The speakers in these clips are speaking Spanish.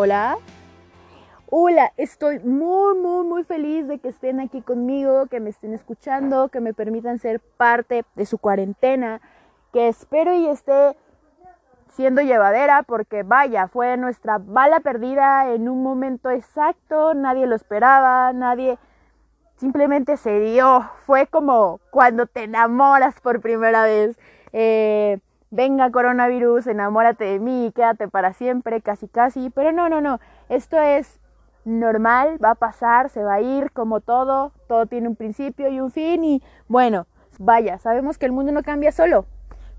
Hola. Hola, estoy muy, muy, muy feliz de que estén aquí conmigo, que me estén escuchando, que me permitan ser parte de su cuarentena, que espero y esté siendo llevadera porque vaya, fue nuestra bala perdida en un momento exacto, nadie lo esperaba, nadie simplemente se dio, fue como cuando te enamoras por primera vez. Eh, venga coronavirus, enamórate de mí, quédate para siempre, casi casi, pero no, no, no, esto es normal, va a pasar, se va a ir como todo, todo tiene un principio y un fin y bueno, vaya, sabemos que el mundo no cambia solo,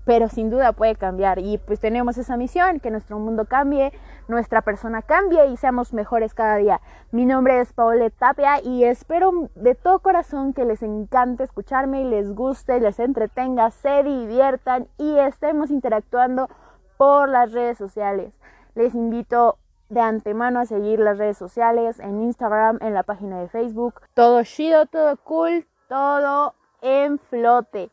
pero sin duda puede cambiar y pues tenemos esa misión, que nuestro mundo cambie, nuestra persona cambie y seamos mejores cada día. Mi nombre es Paulette Tapia y espero de todo corazón que les encante escucharme y les guste, les entretenga, se diviertan y estemos interactuando por las redes sociales. Les invito de antemano a seguir las redes sociales en Instagram, en la página de Facebook. Todo chido, todo cool, todo en flote.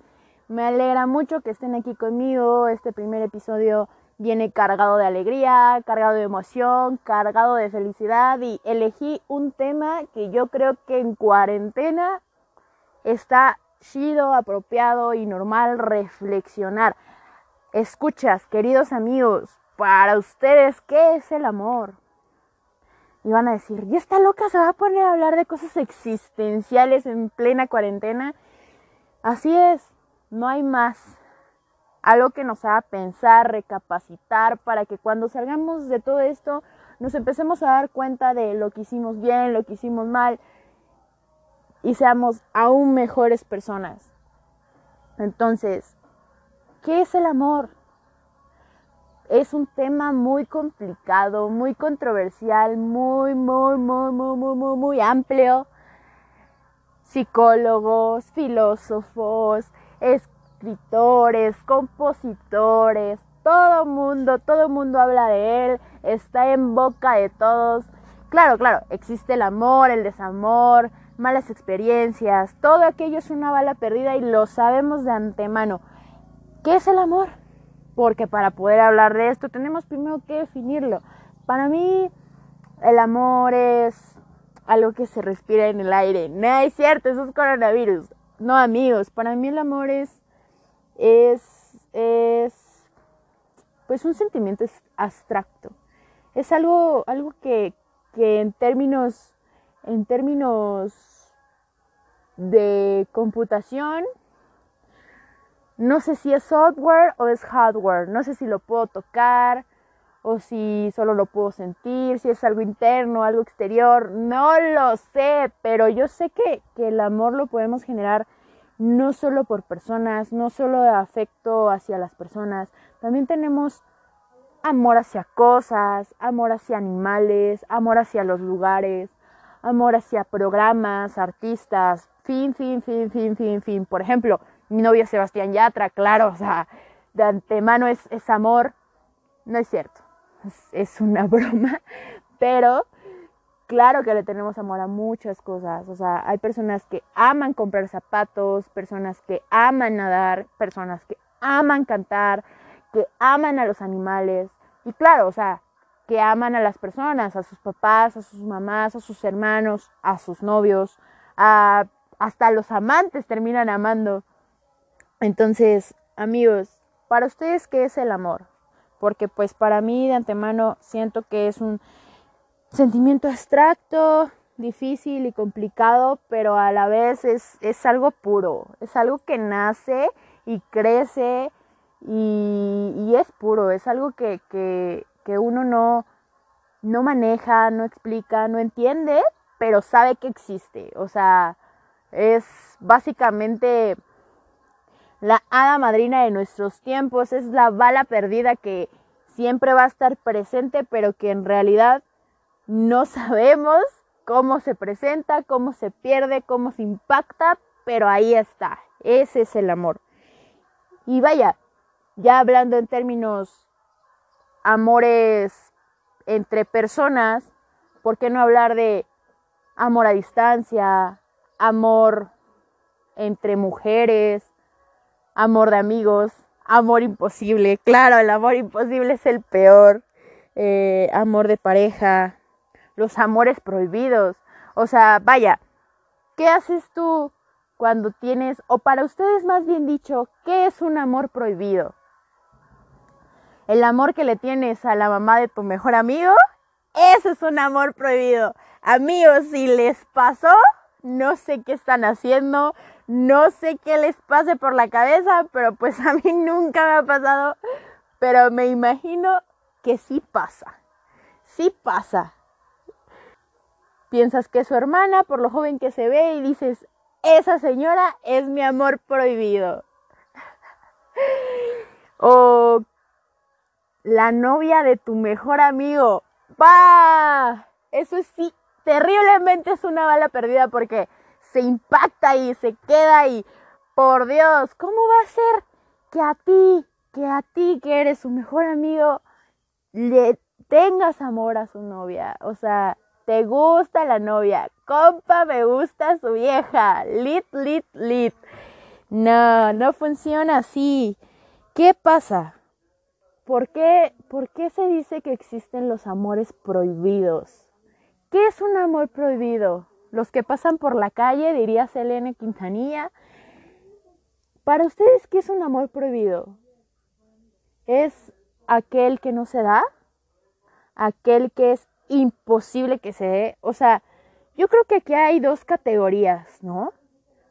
Me alegra mucho que estén aquí conmigo. Este primer episodio viene cargado de alegría, cargado de emoción, cargado de felicidad y elegí un tema que yo creo que en cuarentena está chido, apropiado y normal reflexionar. Escuchas, queridos amigos, para ustedes, ¿qué es el amor? Y van a decir, ¿y esta loca se va a poner a hablar de cosas existenciales en plena cuarentena? Así es, no hay más. Algo que nos haga pensar, recapacitar, para que cuando salgamos de todo esto nos empecemos a dar cuenta de lo que hicimos bien, lo que hicimos mal y seamos aún mejores personas. Entonces, ¿qué es el amor? Es un tema muy complicado, muy controversial, muy, muy, muy, muy, muy, muy, muy amplio. Psicólogos, filósofos, escritores, compositores, todo mundo, todo mundo habla de él, está en boca de todos. Claro, claro, existe el amor, el desamor, malas experiencias, todo aquello es una bala perdida y lo sabemos de antemano. ¿Qué es el amor? Porque para poder hablar de esto tenemos primero que definirlo. Para mí el amor es algo que se respira en el aire. No es cierto, eso es coronavirus. No, amigos, para mí el amor es, es, es, pues un sentimiento abstracto. Es algo, algo que, que en términos, en términos de computación, no sé si es software o es hardware, no sé si lo puedo tocar o si solo lo puedo sentir, si es algo interno, algo exterior, no lo sé, pero yo sé que, que el amor lo podemos generar no solo por personas, no solo de afecto hacia las personas, también tenemos amor hacia cosas, amor hacia animales, amor hacia los lugares, amor hacia programas, artistas, fin, fin, fin, fin, fin, fin. Por ejemplo, mi novio Sebastián Yatra, claro, o sea, de antemano es, es amor. No es cierto es, una broma, pero claro que le tenemos amor a muchas cosas. O sea, hay personas que aman comprar zapatos, personas que aman nadar, personas que aman cantar, que aman a los animales. Y claro, o sea, que aman a las personas, a sus papás, a sus mamás, a sus hermanos, a sus novios, a, hasta los amantes terminan amando. Entonces, amigos, para ustedes, ¿qué es el amor? Porque pues para mí de antemano siento que es un sentimiento abstracto, difícil y complicado, pero a la vez es, es algo puro, es algo que nace y crece y, y es puro, es algo que, que, que uno no, no maneja, no explica, no entiende, pero sabe que existe. O sea, es básicamente la hada madrina de nuestros tiempos, es la bala perdida que siempre va a estar presente, pero que en realidad no sabemos cómo se presenta, cómo se pierde, cómo se impacta, pero ahí está, ese es el amor. Y vaya, ya hablando en términos amores entre personas, ¿por qué no hablar de amor a distancia, amor entre mujeres, amor de amigos, amor imposible. Claro, el amor imposible es el peor. Eh, amor de pareja, los amores prohibidos. O sea, vaya, ¿qué haces tú cuando tienes, o para ustedes más bien dicho, qué es un amor prohibido? El amor que le tienes a la mamá de tu mejor amigo, ese es un amor prohibido. Amigos, si les pasó, no sé qué están haciendo, no sé qué les pase por la cabeza, pero pues a mí nunca me ha pasado, pero me imagino que sí pasa, sí pasa. Piensas que es su hermana por lo joven que se ve y dices, esa señora es mi amor prohibido. o la novia de tu mejor amigo. ¡Bah! Eso sí, terriblemente es una bala perdida porque se impacta y se queda y, por Dios, ¿cómo va a ser que a ti, que a ti que eres su mejor amigo, le tengas amor a su novia. O sea, te gusta la novia. Compa, me gusta su vieja. Lit, lit, lit. No, no funciona así. ¿Qué pasa? ¿Por qué, ¿Por qué se dice que existen los amores prohibidos? ¿Qué es un amor prohibido? Los que pasan por la calle, diría Selene Quintanilla. Para ustedes, ¿qué es un amor prohibido? ¿Es aquel que no se da, aquel que es imposible que se dé. O sea, yo creo que aquí hay dos categorías, ¿no?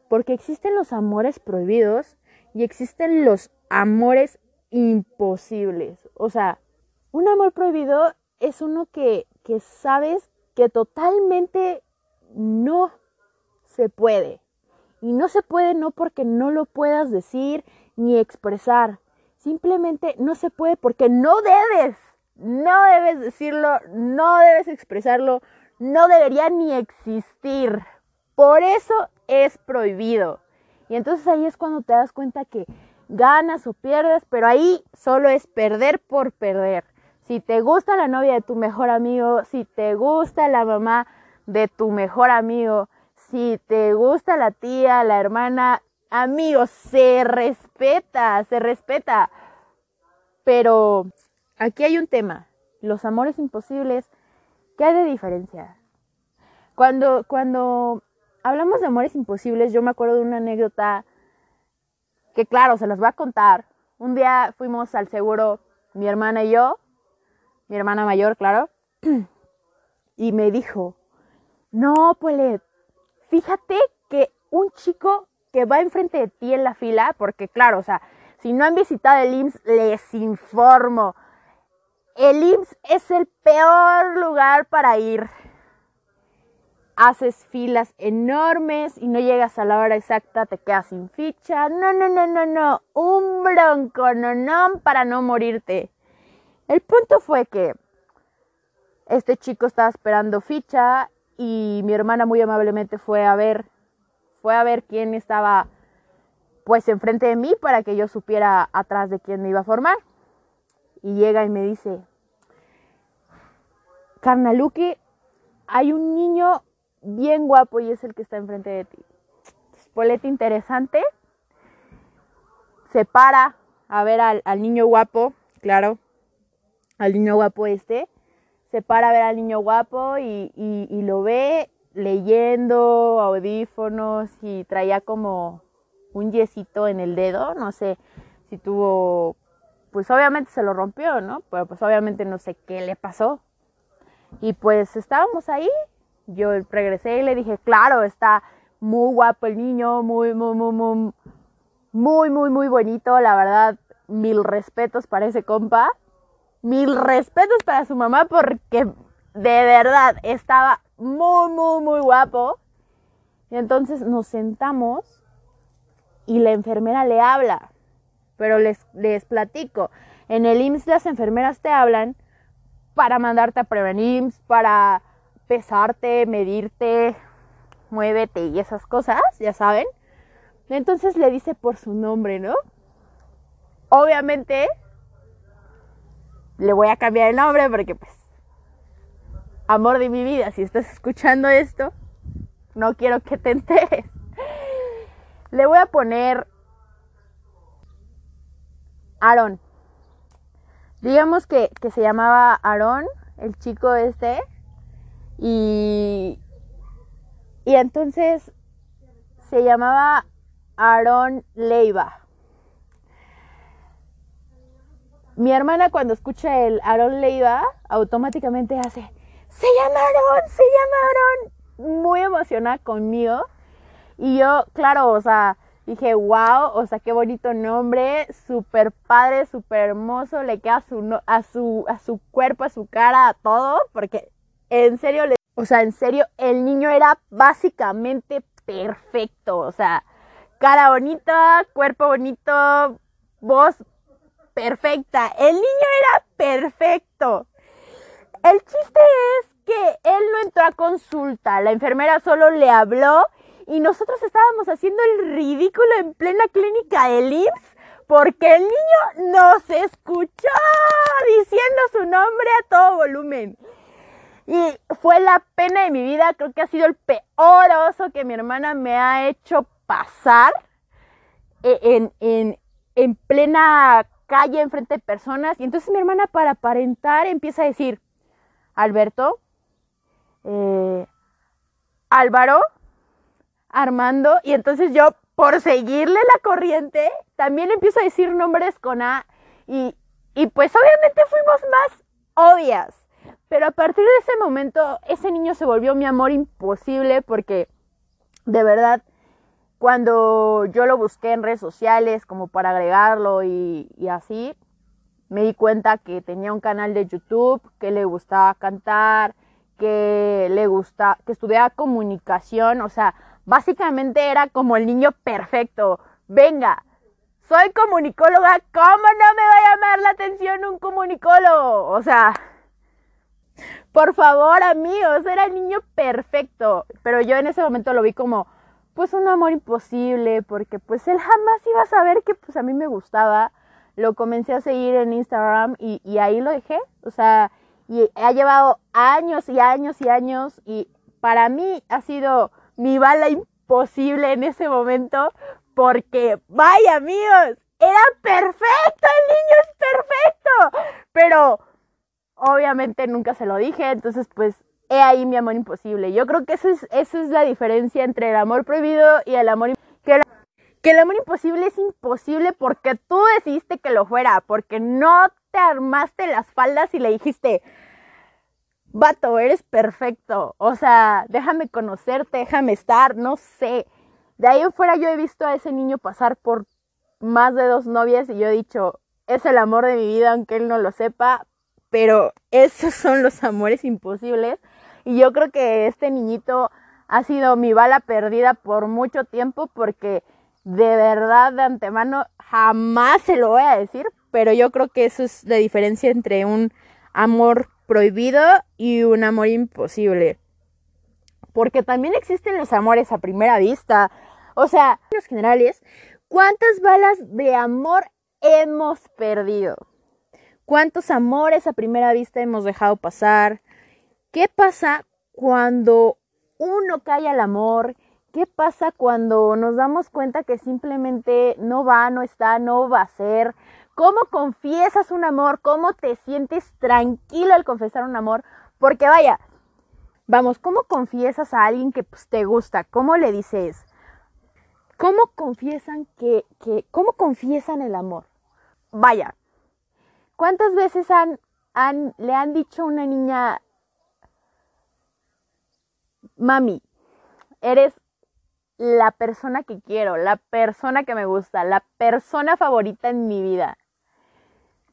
Porque existen los amores prohibidos y existen los amores imposibles. O sea, un amor prohibido es uno que, que sabes que totalmente no se puede. Y no se puede no porque no lo puedas decir ni expresar, Simplemente no se puede porque no debes. No debes decirlo, no debes expresarlo, no debería ni existir. Por eso es prohibido. Y entonces ahí es cuando te das cuenta que ganas o pierdes, pero ahí solo es perder por perder. Si te gusta la novia de tu mejor amigo, si te gusta la mamá de tu mejor amigo, si te gusta la tía, la hermana, amigos, se respeta, se respeta. Pero aquí hay un tema, los amores imposibles, ¿qué hay de diferencia? Cuando, cuando hablamos de amores imposibles, yo me acuerdo de una anécdota que claro, se las voy a contar. Un día fuimos al seguro, mi hermana y yo, mi hermana mayor, claro, y me dijo, no, pues fíjate que un chico que va enfrente de ti en la fila, porque claro, o sea, si no han visitado el IMSS, les informo. El IMSS es el peor lugar para ir. Haces filas enormes y no llegas a la hora exacta, te quedas sin ficha. No, no, no, no, no. Un bronco, no, no, para no morirte. El punto fue que este chico estaba esperando ficha y mi hermana muy amablemente fue a ver, fue a ver quién estaba pues enfrente de mí para que yo supiera atrás de quién me iba a formar. Y llega y me dice, Carnaluki, hay un niño bien guapo y es el que está enfrente de ti. Spolete interesante. Se para a ver al, niño guapo, claro, al niño guapo este. Se para a ver al niño guapo y, y lo ve leyendo audífonos y traía como un yesito en el dedo, no sé si tuvo, pues obviamente se lo rompió, ¿no? Pero pues obviamente no sé qué le pasó. Y pues estábamos ahí, yo regresé y le dije, claro, está muy guapo el niño, muy, muy, muy, muy, muy, muy, muy bonito, la verdad, mil respetos para ese compa, mil respetos para su mamá porque de verdad estaba muy, muy, muy guapo. Y entonces nos sentamos y la enfermera le habla. Pero les, les platico, en el IMSS las enfermeras te hablan para mandarte a prevenir, para pesarte, medirte, muévete y esas cosas, ya saben. Entonces le dice por su nombre, ¿no? Obviamente le voy a cambiar el nombre porque pues, amor de mi vida, si estás escuchando esto, no quiero que te enteres. Le voy a poner Aarón. Digamos que, que se llamaba Aarón, el chico este. Y, y entonces se llamaba Aarón Leiva. Mi hermana cuando escucha el Aarón Leiva, automáticamente hace, se llama Aarón, se llama Aarón. Muy emocionada conmigo. Y yo, claro, o sea, dije, wow, o sea, qué bonito nombre, súper padre, súper hermoso, le queda a su, a, su, a su cuerpo, a su cara, a todo, porque en serio, le, o sea, en serio, el niño era básicamente perfecto, o sea, cara bonita, cuerpo bonito, voz perfecta, el niño era perfecto. El chiste es que él no entró a consulta, la enfermera solo le habló y nosotros estábamos haciendo el ridículo en plena clínica de IMSS porque el niño nos escuchó diciendo su nombre a todo volumen. Y fue la pena de mi vida, creo que ha sido el peor oso que mi hermana me ha hecho pasar e, en, en, en plena calle, enfrente de personas. Y entonces mi hermana para aparentar empieza a decir, Alberto, eh, Álvaro, Armando, y entonces yo, por seguirle la corriente, también empiezo a decir nombres con A, y, y pues obviamente fuimos más obvias. Pero a partir de ese momento, ese niño se volvió mi amor imposible porque de verdad, cuando yo lo busqué en redes sociales como para agregarlo y, así, me di cuenta que tenía un canal de YouTube, que le gustaba cantar, que le gusta, que estudiaba comunicación, o sea, básicamente era como el niño perfecto. Venga, soy comunicóloga, ¿cómo no me va a llamar la atención un comunicólogo? O sea, por favor, amigos, era el niño perfecto. Pero yo en ese momento lo vi como, pues un amor imposible, porque pues él jamás iba a saber que pues a mí me gustaba. Lo comencé a seguir en Instagram y, y ahí lo dejé. O sea, y ha llevado años y años y años y para mí ha sido mi bala imposible en ese momento porque, vaya amigos, era perfecto, el niño es perfecto, pero obviamente nunca se lo dije, entonces pues he ahí mi amor imposible. Yo creo que eso es, eso es la diferencia entre el amor prohibido y el amor que, que el amor imposible es imposible porque tú decidiste que lo fuera, porque no te armaste las faldas y le dijiste, vato, eres perfecto. O sea, déjame conocerte, déjame estar, no sé. De ahí en fuera yo he visto a ese niño pasar por más de dos novias y yo he dicho, es el amor de mi vida, aunque él no lo sepa, pero esos son los amores imposibles. Y yo creo que este niñito ha sido mi bala perdida por mucho tiempo porque de verdad de antemano jamás se lo voy a decir, pero yo creo que eso es la diferencia entre un amor prohibido y un amor imposible. Porque también existen los amores a primera vista. O sea, en los generales, ¿cuántas balas de amor hemos perdido? ¿Cuántos amores a primera vista hemos dejado pasar? ¿Qué pasa cuando uno cae al amor? ¿Qué pasa cuando nos damos cuenta que simplemente no va, no está, no va a ser? ¿Cómo confiesas un amor? ¿Cómo te sientes tranquilo al confesar un amor? Porque vaya, vamos, ¿cómo confiesas a alguien que pues, te gusta? ¿Cómo le dices? ¿Cómo confiesan que, que, cómo confiesan el amor? Vaya, ¿cuántas veces han, le han dicho a una niña, mami, eres la persona que quiero, la persona que me gusta, la persona favorita en mi vida?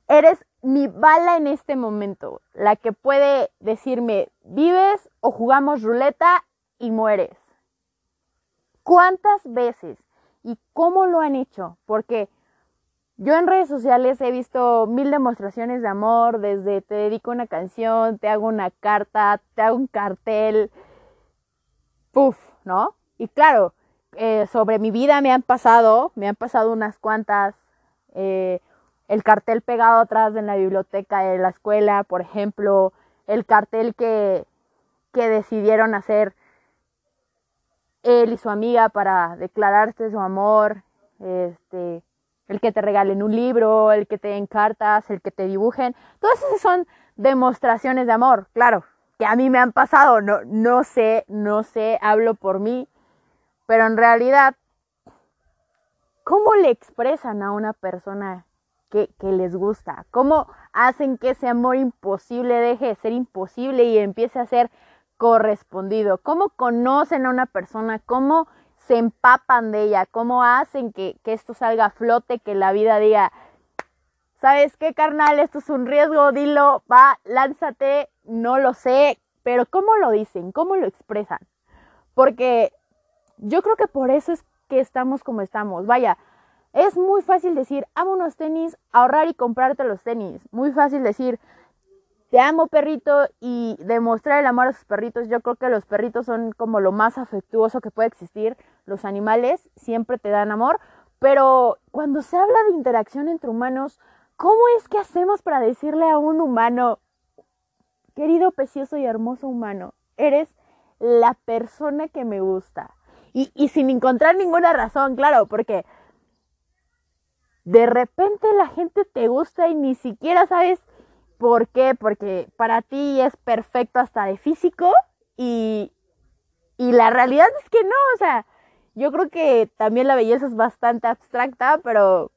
Eres mi bala en este momento, la que puede decirme, vives o jugamos ruleta y mueres. ¿Cuántas veces y cómo lo han hecho? Porque yo en redes sociales he visto mil demostraciones de amor, desde te dedico una canción, te hago una carta, te hago un cartel, puff, ¿no? Y claro, eh, sobre mi vida me han pasado, me han pasado unas cuantas. Eh, el cartel pegado atrás en la biblioteca de la escuela, por ejemplo, el cartel que, que decidieron hacer él y su amiga para declararte su amor, este, el que te regalen un libro, el que te den cartas, el que te dibujen, todas esas son demostraciones de amor, claro, que a mí me han pasado, no, no sé, no sé, hablo por mí, pero en realidad, ¿cómo le expresan a una persona que, que, les gusta? ¿Cómo hacen que ese amor imposible deje de ser imposible y empiece a ser correspondido? ¿Cómo conocen a una persona? ¿Cómo se empapan de ella? ¿Cómo hacen que, que esto salga a flote, que la vida diga, ¿sabes qué, carnal? Esto es un riesgo, dilo, va, lánzate, no lo sé, pero ¿cómo lo dicen? ¿Cómo lo expresan? Porque yo creo que por eso es que estamos como estamos. Vaya, es muy fácil decir, amo unos tenis, ahorrar y comprarte los tenis. Muy fácil decir, te amo perrito y demostrar el amor a sus perritos. Yo creo que los perritos son como lo más afectuoso que puede existir. Los animales siempre te dan amor. Pero cuando se habla de interacción entre humanos, ¿cómo es que hacemos para decirle a un humano, querido, precioso y hermoso humano, eres la persona que me gusta? Y, sin encontrar ninguna razón, claro, porque de repente la gente te gusta y ni siquiera sabes por qué, porque para ti es perfecto hasta de físico y, y la realidad es que no, o sea, yo creo que también la belleza es bastante abstracta, pero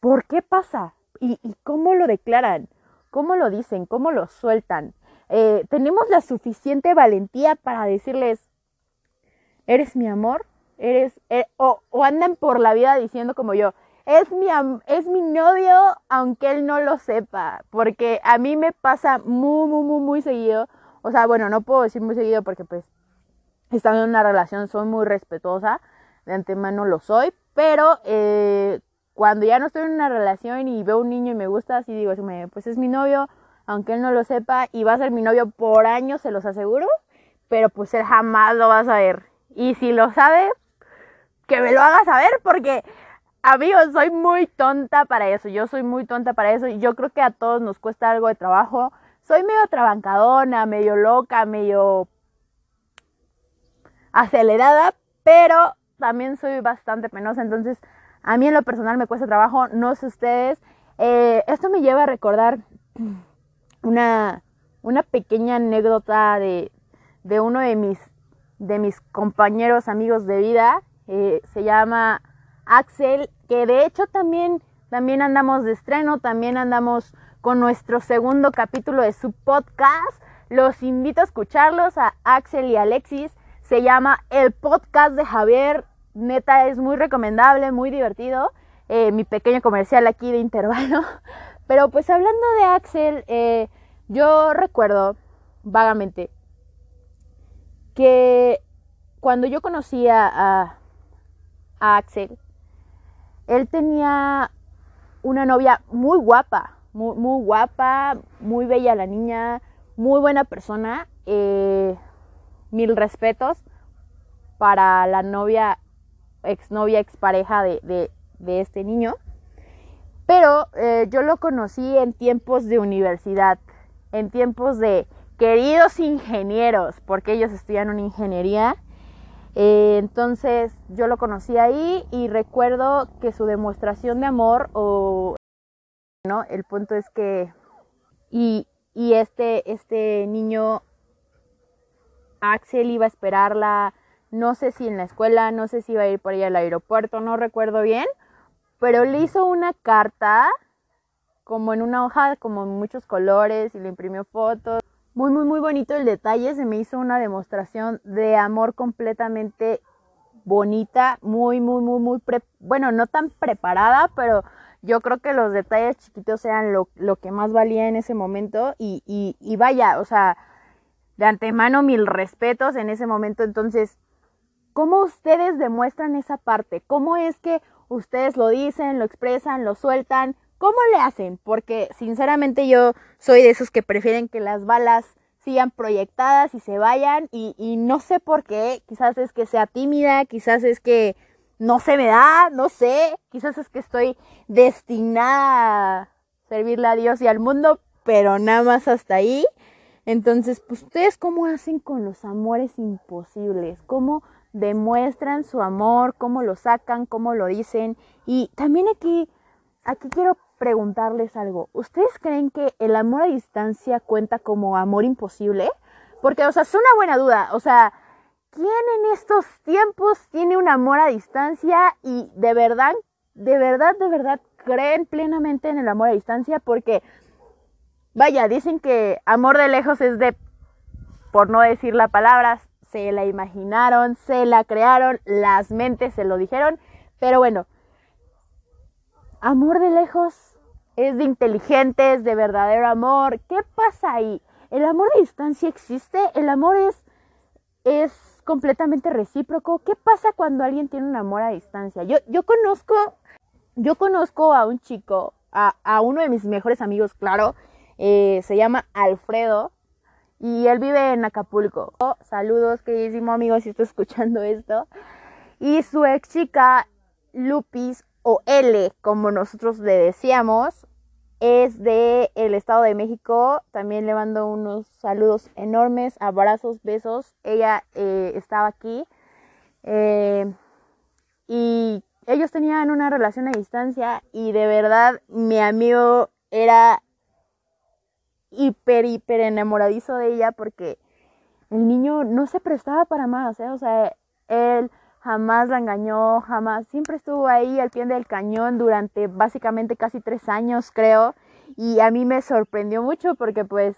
¿por qué pasa? ¿Y, y cómo lo declaran? ¿Cómo lo dicen? ¿Cómo lo sueltan? Eh, ¿Tenemos la suficiente valentía para decirles, eres mi amor? eres, eh, o, andan por la vida diciendo como yo, es mi, es mi novio aunque él no lo sepa, porque a mí me pasa muy, muy, muy, muy seguido, o sea, bueno, no puedo decir muy seguido porque pues estando en una relación soy muy respetuosa, de antemano lo soy, pero eh, cuando ya no estoy en una relación y veo un niño y me gusta, así digo, pues es mi novio, aunque él no lo sepa, y va a ser mi novio por años, se los aseguro, pero pues él jamás lo va a saber. Y si lo sabe, que me lo haga saber porque, amigos, soy muy tonta para eso. Yo soy muy tonta para eso y yo creo que a todos nos cuesta algo de trabajo. Soy medio trabancadona, medio loca, medio acelerada, pero también soy bastante penosa. Entonces, a mí en lo personal me cuesta trabajo, no sé ustedes. Eh, esto me lleva a recordar una, una pequeña anécdota de, de uno de mis, de mis compañeros, amigos de vida, eh, se llama Axel, que de hecho también, también andamos de estreno, también andamos con nuestro segundo capítulo de su podcast. Los invito a escucharlos a Axel y Alexis. Se llama El Podcast de Javier. Neta, es muy recomendable, muy divertido. Eh, mi pequeño comercial aquí de intervalo. Pero pues hablando de Axel, eh, yo recuerdo vagamente que cuando yo conocía a, Axel, él tenía una novia muy guapa, muy, muy, guapa, muy bella la niña, muy buena persona. Eh, mil respetos para la novia, exnovia, expareja de, de, de este niño. Pero eh, yo lo conocí en tiempos de universidad, en tiempos de queridos ingenieros, porque ellos estudian una ingeniería eh, entonces yo lo conocí ahí y recuerdo que su demostración de amor o ¿no? El punto es que y, y este, este niño Axel iba a esperarla, no sé si en la escuela, no sé si iba a ir por ella al aeropuerto, no recuerdo bien, pero le hizo una carta como en una hoja, como en muchos colores y le imprimió fotos muy, muy, muy bonito el detalle. Se me hizo una demostración de amor completamente bonita, muy, muy, muy, muy, bueno, no tan preparada, pero yo creo que los detalles chiquitos eran lo, lo que más valía en ese momento y, y, y, vaya, o sea, de antemano mil respetos en ese momento. Entonces, ¿cómo ustedes demuestran esa parte? ¿Cómo es que ustedes lo dicen, lo expresan, lo sueltan? ¿Cómo le hacen? Porque sinceramente yo soy de esos que prefieren que las balas sigan proyectadas y se vayan y, no sé por qué, quizás es que sea tímida, quizás es que no se me da, no sé, quizás es que estoy destinada a servirle a Dios y al mundo, pero nada más hasta ahí. Entonces, pues, ¿ustedes cómo hacen con los amores imposibles? ¿Cómo demuestran su amor? ¿Cómo lo sacan? ¿Cómo lo dicen? Y también aquí, aquí quiero preguntarles algo. ¿Ustedes creen que el amor a distancia cuenta como amor imposible? Porque, o sea, es una buena duda. O sea, ¿quién en estos tiempos tiene un amor a distancia y de verdad, de verdad, de verdad creen plenamente en el amor a distancia? Porque, vaya, dicen que amor de lejos es de, por no decir la palabra, se la imaginaron, se la crearon, las mentes se lo dijeron. Pero bueno, amor de lejos es de inteligentes, de verdadero amor. ¿Qué pasa ahí? ¿El amor a distancia existe? ¿El amor es, es completamente recíproco? ¿Qué pasa cuando alguien tiene un amor a distancia? Yo, yo conozco, yo conozco a un chico, a, a uno de mis mejores amigos, claro, eh, se llama Alfredo y él vive en Acapulco. saludos, queridísimo amigo, si estoy escuchando esto. Y su ex chica, Lupis, o L, como nosotros le decíamos, es de el Estado de México. También le mando unos saludos enormes, abrazos, besos. Ella eh, estaba aquí. Eh, y ellos tenían una relación a distancia y de verdad mi amigo era hiper, hiper enamoradizo de ella porque el niño no se prestaba para más, ¿eh? o sea, él jamás la engañó, jamás, siempre estuvo ahí al pie del cañón durante básicamente casi tres años, creo, y a mí me sorprendió mucho porque pues,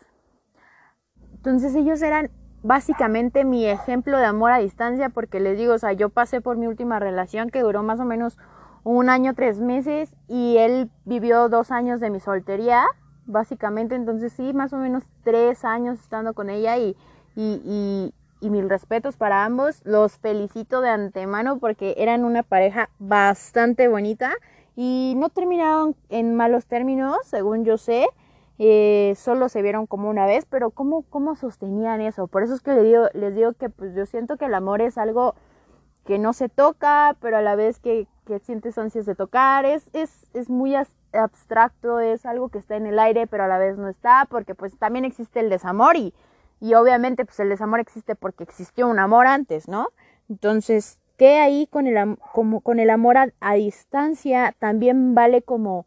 entonces ellos eran básicamente mi ejemplo de amor a distancia porque les digo, o sea, yo pasé por mi última relación que duró más o menos un año, tres meses y él vivió dos años de mi soltería, básicamente, entonces sí, más o menos tres años estando con ella y, y, y mil respetos para ambos. Los felicito de antemano porque eran una pareja bastante bonita y no terminaron en malos términos, según yo sé. Eh, solo se vieron como una vez, pero ¿cómo, ¿cómo sostenían eso? Por eso es que les digo, les digo que pues yo siento que el amor es algo que no se toca, pero a la vez que, que sientes ansias de tocar, es, es, es muy abstracto, es algo que está en el aire, pero a la vez no está, porque pues también existe el desamor y, y obviamente pues el desamor existe porque existió un amor antes, ¿no? Entonces, ¿qué ahí con el, como, con el amor a, distancia también vale como,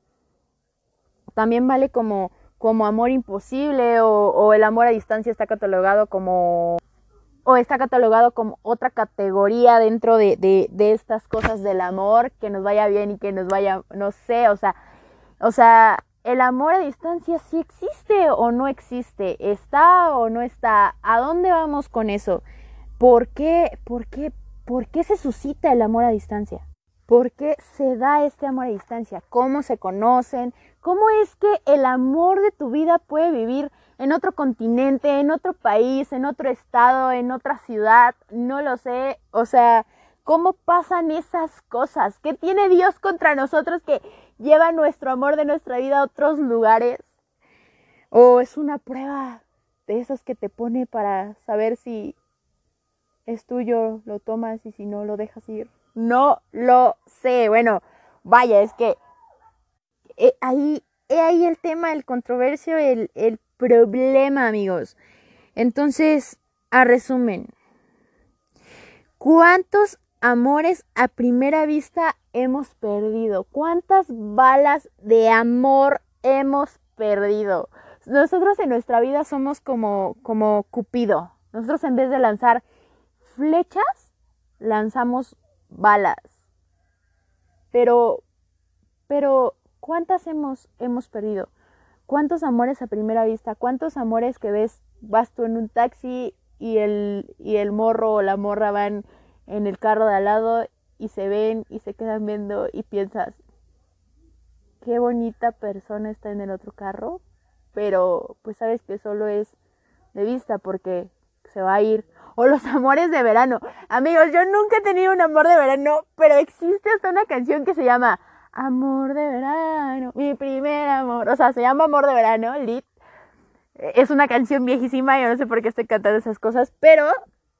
también vale como, como amor imposible o, el amor a distancia está catalogado como o está catalogado como otra categoría dentro de, de, de, estas cosas del amor, que nos vaya bien y que nos vaya, no sé, o sea, o sea, el amor a distancia sí existe o no existe, está o no está, ¿a dónde vamos con eso? ¿Por qué, por qué, por qué se suscita el amor a distancia? ¿Por qué se da este amor a distancia? ¿Cómo se conocen? ¿Cómo es que el amor de tu vida puede vivir en otro continente, en otro país, en otro estado, en otra ciudad? No lo sé. O sea, ¿cómo pasan esas cosas? ¿Qué tiene Dios contra nosotros que lleva nuestro amor de nuestra vida a otros lugares. O es una prueba de esas que te pone para saber si es tuyo, lo tomas y si no lo dejas ir. No lo sé. Bueno, vaya, es que eh, ahí, ahí el tema, el controversio, el, el problema, amigos. Entonces, a resumen, ¿cuántos amores a primera vista hemos perdido? ¿Cuántas balas de amor hemos perdido? Nosotros en nuestra vida somos como, como Cupido. Nosotros en vez de lanzar flechas, lanzamos balas. Pero, pero, ¿cuántas hemos, hemos perdido? ¿Cuántos amores a primera vista? ¿Cuántos amores que ves, vas tú en un taxi y el, y el morro o la morra van en el carro de al lado y se ven y se quedan viendo y piensas, qué bonita persona está en el otro carro, pero pues sabes que solo es de vista porque se va a ir. O los amores de verano. Amigos, yo nunca he tenido un amor de verano, pero existe hasta una canción que se llama Amor de verano, mi primer amor. O sea, se llama Amor de verano, Lit. Es una canción viejísima, yo no sé por qué estoy cantando esas cosas, pero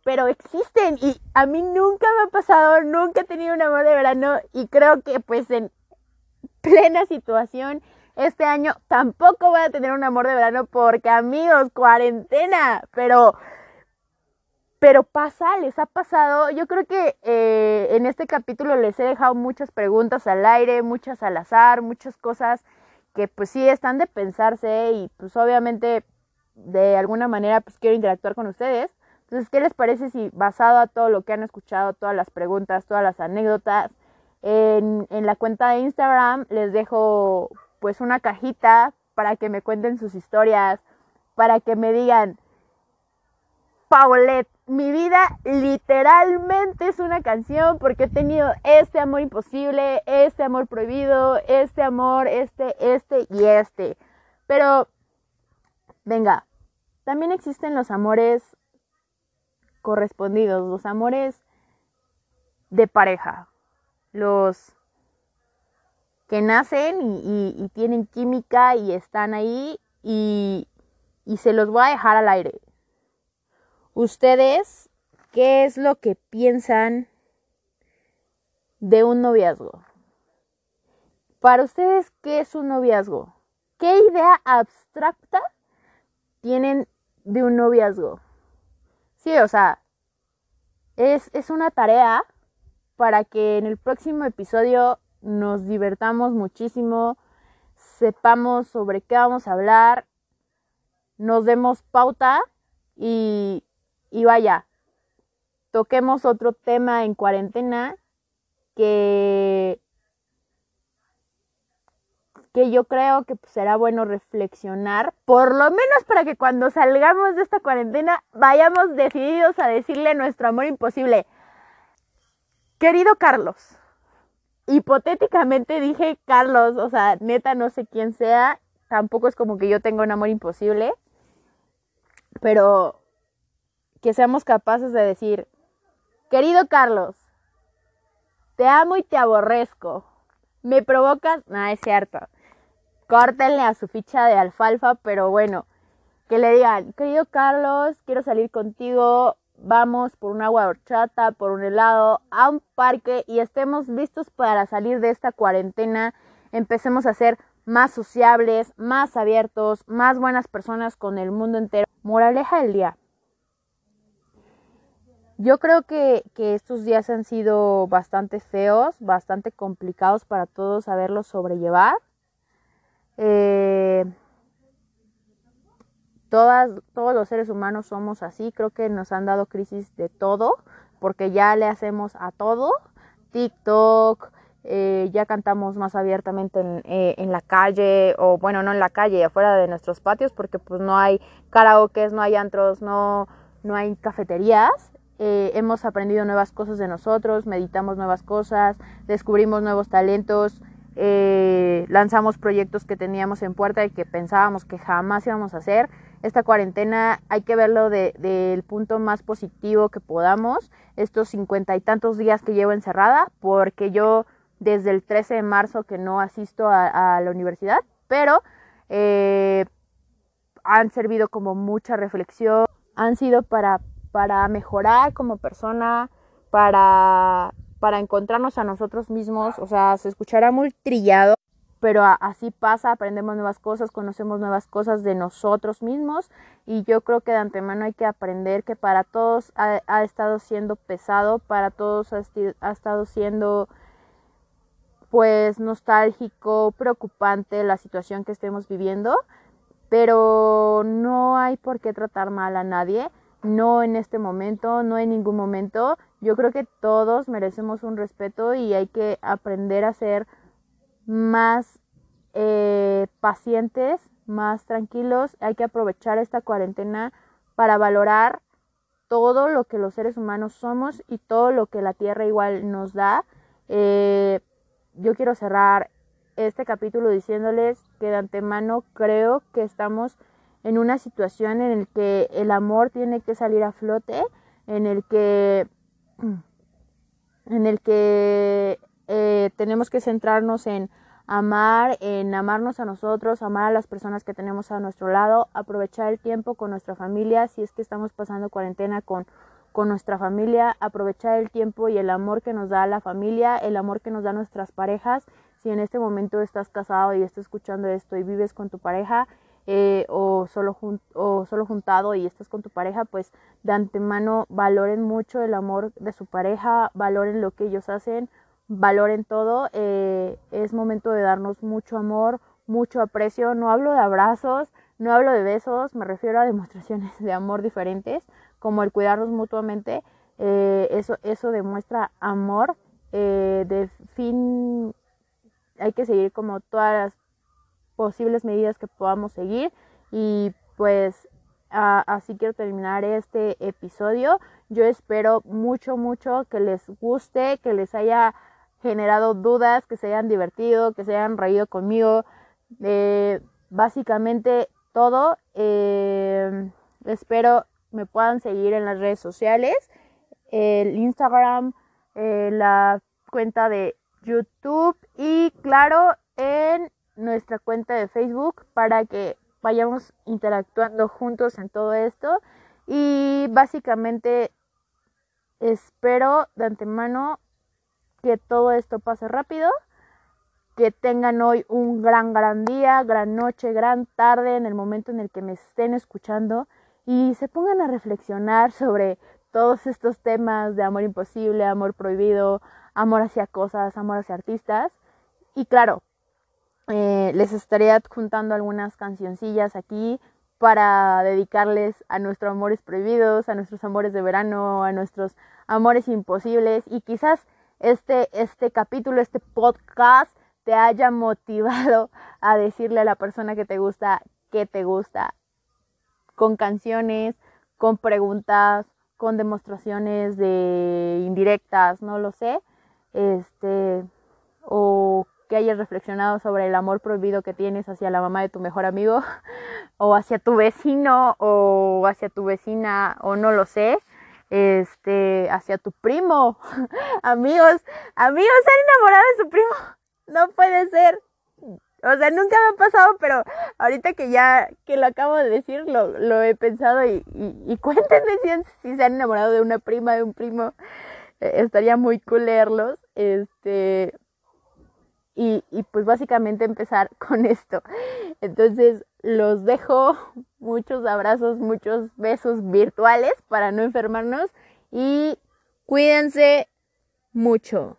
pero existen y a mí nunca me ha pasado, nunca he tenido un amor de verano y creo que pues en plena situación Este año tampoco voy a tener un amor de verano porque amigos, cuarentena, pero pero pasa, les ha pasado. Yo creo que eh, en este capítulo les he dejado muchas preguntas al aire, muchas al azar, muchas cosas que pues sí están de pensarse y pues obviamente de alguna manera pues quiero interactuar con ustedes. Entonces, ¿qué les parece si basado a todo lo que han escuchado, todas las preguntas, todas las anécdotas, en, la cuenta de Instagram les dejo pues una cajita para que me cuenten sus historias, para que me digan, Paulette, mi vida literalmente es una canción porque he tenido este amor imposible, este amor prohibido, este amor, este, este y este. Pero, venga, también existen los amores correspondidos, los amores de pareja, los que nacen y, tienen química y están ahí y, y se los voy a dejar al aire. ¿Ustedes qué es lo que piensan de un noviazgo? Para ustedes, ¿qué es un noviazgo? ¿Qué idea abstracta tienen de un noviazgo? Sí, o sea, es, es una tarea para que en el próximo episodio nos divertamos muchísimo, sepamos sobre qué vamos a hablar, nos demos pauta y y vaya, toquemos otro tema en cuarentena que, que yo creo que pues, será bueno reflexionar, por lo menos para que cuando salgamos de esta cuarentena vayamos decididos a decirle nuestro amor imposible. Querido Carlos, hipotéticamente dije Carlos, o sea, neta no sé quién sea, tampoco es como que yo tenga un amor imposible, pero que seamos capaces de decir, querido Carlos, te amo y te aborrezco. Me provocas, no es cierto. Córtenle a su ficha de alfalfa, pero bueno, que le digan, querido Carlos, quiero salir contigo, vamos por un agua horchata, por un helado, a un parque y estemos listos para salir de esta cuarentena. Empecemos a ser más sociables, más abiertos, más buenas personas con el mundo entero. Moraleja del día. Yo creo que, estos días han sido bastante feos, bastante complicados para todos saberlos sobrellevar. Eh, todos los seres humanos somos así, creo que nos han dado crisis de todo, porque ya le hacemos a todo, TikTok, eh, ya cantamos más abiertamente en, eh, en, la calle, o bueno, no en la calle, afuera de nuestros patios, porque pues no hay karaokes, no hay antros, no, no hay cafeterías. Eh, hemos aprendido nuevas cosas de nosotros, meditamos nuevas cosas, descubrimos nuevos talentos, eh, lanzamos proyectos que teníamos en puerta y que pensábamos que jamás íbamos a hacer. Esta cuarentena hay que verlo del punto más positivo que podamos, estos cincuenta y tantos días que llevo encerrada, porque yo desde el 13 de marzo que no asisto a, la universidad, pero eh, han servido como mucha reflexión, han sido para para mejorar como persona, para, para encontrarnos a nosotros mismos. O sea, se escuchará muy trillado, pero así pasa, aprendemos nuevas cosas, conocemos nuevas cosas de nosotros mismos y yo creo que de antemano hay que aprender que para todos ha, estado siendo pesado, para todos ha, ha estado siendo pues nostálgico, preocupante la situación que estemos viviendo, pero no hay por qué tratar mal a nadie no en este momento, no en ningún momento. Yo creo que todos merecemos un respeto y hay que aprender a ser más eh, pacientes, más tranquilos. Hay que aprovechar esta cuarentena para valorar todo lo que los seres humanos somos y todo lo que la tierra igual nos da. Eh, yo quiero cerrar este capítulo diciéndoles que de antemano creo que estamos en una situación en el que el amor tiene que salir a flote, en el que, en el que eh, tenemos que centrarnos en amar, en amarnos a nosotros, amar a las personas que tenemos a nuestro lado, aprovechar el tiempo con nuestra familia, si es que estamos pasando cuarentena con, con nuestra familia, aprovechar el tiempo y el amor que nos da la familia, el amor que nos da nuestras parejas, si en este momento estás casado y estás escuchando esto y vives con tu pareja eh, o, solo o solo juntado y estás con tu pareja, pues de antemano valoren mucho el amor de su pareja, valoren lo que ellos hacen, valoren todo. Eh, es momento de darnos mucho amor, mucho aprecio. No hablo de abrazos, no hablo de besos, me refiero a demostraciones de amor diferentes, como el cuidarnos mutuamente. Eh, eso, eso demuestra amor. de fin hay que seguir como todas las posibles medidas que podamos seguir y pues así quiero terminar este episodio. Yo espero mucho, mucho que les guste, que les haya generado dudas, que se hayan divertido, que se hayan reído conmigo. Eh, básicamente todo. Eh, espero me puedan seguir en las redes sociales, el Instagram, eh, la cuenta de YouTube y claro en nuestra cuenta de Facebook para que vayamos interactuando juntos en todo esto y básicamente espero de antemano que todo esto pase rápido, que tengan hoy un gran, gran día, gran noche, gran tarde en el momento en el que me estén escuchando y se pongan a reflexionar sobre todos estos temas de amor imposible, amor prohibido, amor hacia cosas, amor hacia artistas. Y claro, eh, les estaré adjuntando algunas cancioncillas aquí para dedicarles a nuestros amores prohibidos, a nuestros amores de verano, a nuestros amores imposibles. Y quizás este, este capítulo, este podcast te haya motivado a decirle a la persona que te gusta que te gusta. Con canciones, con preguntas, con demostraciones de indirectas, no lo sé. Este, o que hayas reflexionado sobre el amor prohibido que tienes hacia la mamá de tu mejor amigo, o hacia tu vecino, o hacia tu vecina, o no lo sé, este, hacia tu primo. amigos, amigos, ¿se han enamorado de su primo? No puede ser. O sea, nunca me ha pasado, pero ahorita que ya que lo acabo de decir, lo, he pensado y, y, cuéntenme si, si se han enamorado de una prima, de un primo. Eh, estaría muy cool leerlos. Este, y, pues básicamente empezar con esto. Entonces los dejo muchos abrazos, muchos besos virtuales para no enfermarnos y cuídense mucho.